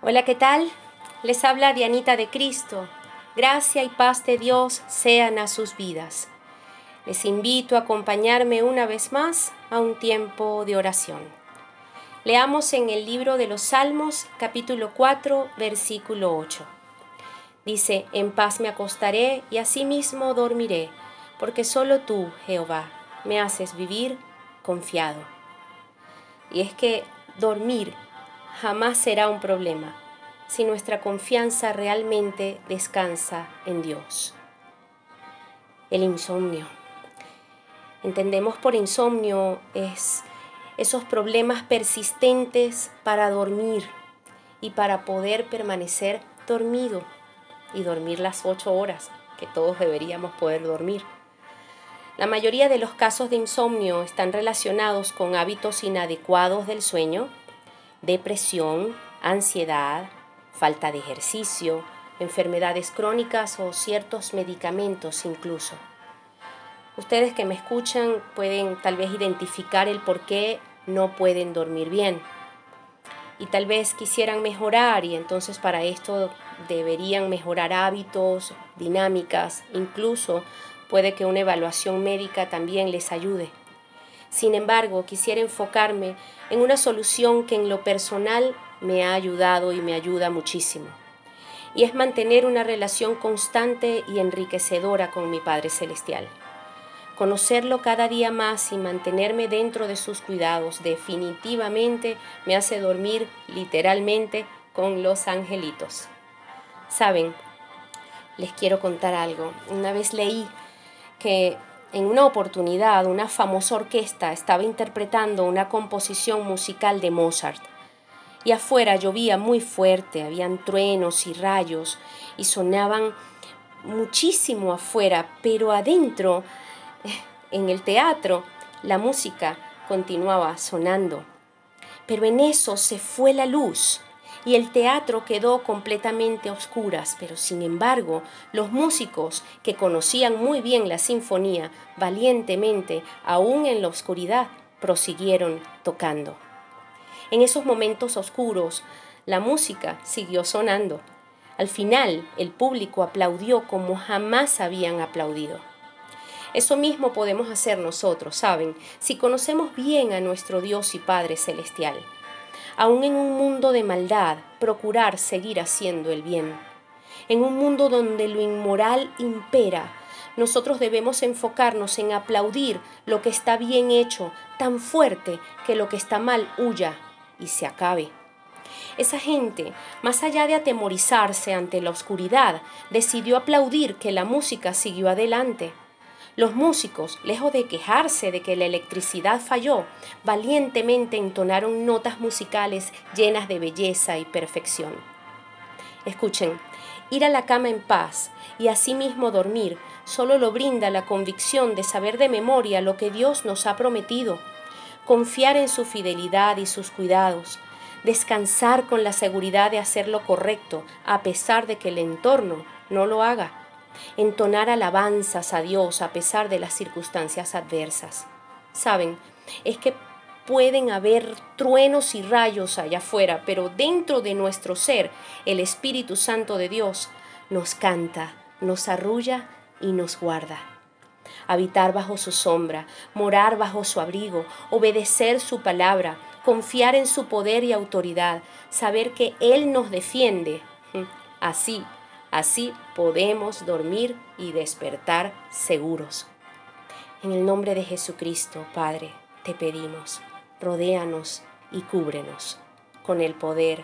Hola, ¿qué tal? Les habla Dianita de Cristo. Gracia y paz de Dios sean a sus vidas. Les invito a acompañarme una vez más a un tiempo de oración. Leamos en el libro de los Salmos capítulo 4 versículo 8. Dice, en paz me acostaré y asimismo dormiré, porque solo tú, Jehová, me haces vivir confiado. Y es que dormir jamás será un problema si nuestra confianza realmente descansa en Dios. El insomnio. Entendemos por insomnio es esos problemas persistentes para dormir y para poder permanecer dormido y dormir las ocho horas que todos deberíamos poder dormir. La mayoría de los casos de insomnio están relacionados con hábitos inadecuados del sueño, depresión, ansiedad, falta de ejercicio, enfermedades crónicas o ciertos medicamentos incluso. Ustedes que me escuchan pueden tal vez identificar el por qué no pueden dormir bien. Y tal vez quisieran mejorar y entonces para esto deberían mejorar hábitos, dinámicas, incluso puede que una evaluación médica también les ayude. Sin embargo, quisiera enfocarme en una solución que en lo personal me ha ayudado y me ayuda muchísimo. Y es mantener una relación constante y enriquecedora con mi Padre Celestial. Conocerlo cada día más y mantenerme dentro de sus cuidados definitivamente me hace dormir literalmente con los angelitos. Saben, les quiero contar algo. Una vez leí que en una oportunidad una famosa orquesta estaba interpretando una composición musical de Mozart. Y afuera llovía muy fuerte, habían truenos y rayos y sonaban muchísimo afuera, pero adentro, en el teatro, la música continuaba sonando. Pero en eso se fue la luz y el teatro quedó completamente a oscuras, pero sin embargo los músicos que conocían muy bien la sinfonía valientemente, aún en la oscuridad, prosiguieron tocando. En esos momentos oscuros, la música siguió sonando. Al final, el público aplaudió como jamás habían aplaudido. Eso mismo podemos hacer nosotros, ¿saben? Si conocemos bien a nuestro Dios y Padre Celestial aún en un mundo de maldad, procurar seguir haciendo el bien. En un mundo donde lo inmoral impera, nosotros debemos enfocarnos en aplaudir lo que está bien hecho tan fuerte que lo que está mal huya y se acabe. Esa gente, más allá de atemorizarse ante la oscuridad, decidió aplaudir que la música siguió adelante los músicos, lejos de quejarse de que la electricidad falló, valientemente entonaron notas musicales llenas de belleza y perfección. Escuchen, ir a la cama en paz y asimismo dormir solo lo brinda la convicción de saber de memoria lo que Dios nos ha prometido, confiar en su fidelidad y sus cuidados, descansar con la seguridad de hacer lo correcto a pesar de que el entorno no lo haga entonar alabanzas a Dios a pesar de las circunstancias adversas. Saben, es que pueden haber truenos y rayos allá afuera, pero dentro de nuestro ser, el Espíritu Santo de Dios nos canta, nos arrulla y nos guarda. Habitar bajo su sombra, morar bajo su abrigo, obedecer su palabra, confiar en su poder y autoridad, saber que Él nos defiende. Así Así podemos dormir y despertar seguros. En el nombre de Jesucristo, Padre, te pedimos, rodéanos y cúbrenos con el poder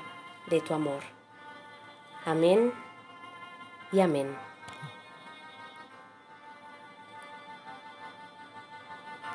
de tu amor. Amén y amén.